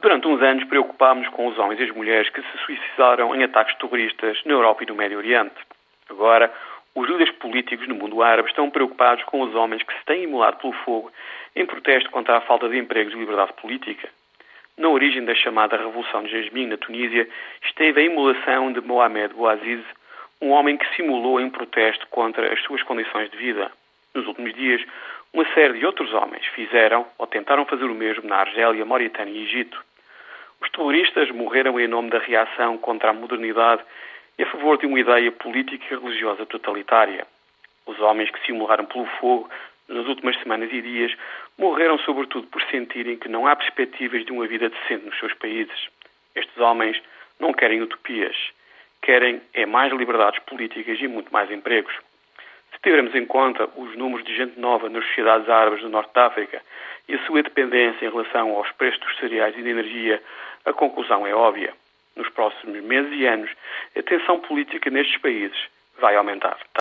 Durante uns anos preocupámos com os homens e as mulheres que se suicidaram em ataques terroristas na Europa e no Médio Oriente. Agora, os líderes políticos no mundo árabe estão preocupados com os homens que se têm imolado pelo fogo em protesto contra a falta de empregos e liberdade política. Na origem da chamada Revolução de Jasmine, na Tunísia, esteve a imolação de Mohamed Bouaziz, um homem que simulou em protesto contra as suas condições de vida. Nos últimos dias, uma série de outros homens fizeram ou tentaram fazer o mesmo na Argélia, Mauritânia e Egito. Os terroristas morreram em nome da reação contra a modernidade e a favor de uma ideia política e religiosa totalitária. Os homens que se imolaram pelo fogo nas últimas semanas e dias morreram sobretudo por sentirem que não há perspectivas de uma vida decente nos seus países. Estes homens não querem utopias, querem é mais liberdades políticas e muito mais empregos. Tivermos em conta os números de gente nova nas sociedades árabes do Norte da África e a sua dependência em relação aos preços dos cereais e da energia, a conclusão é óbvia. Nos próximos meses e anos, a tensão política nestes países vai aumentar.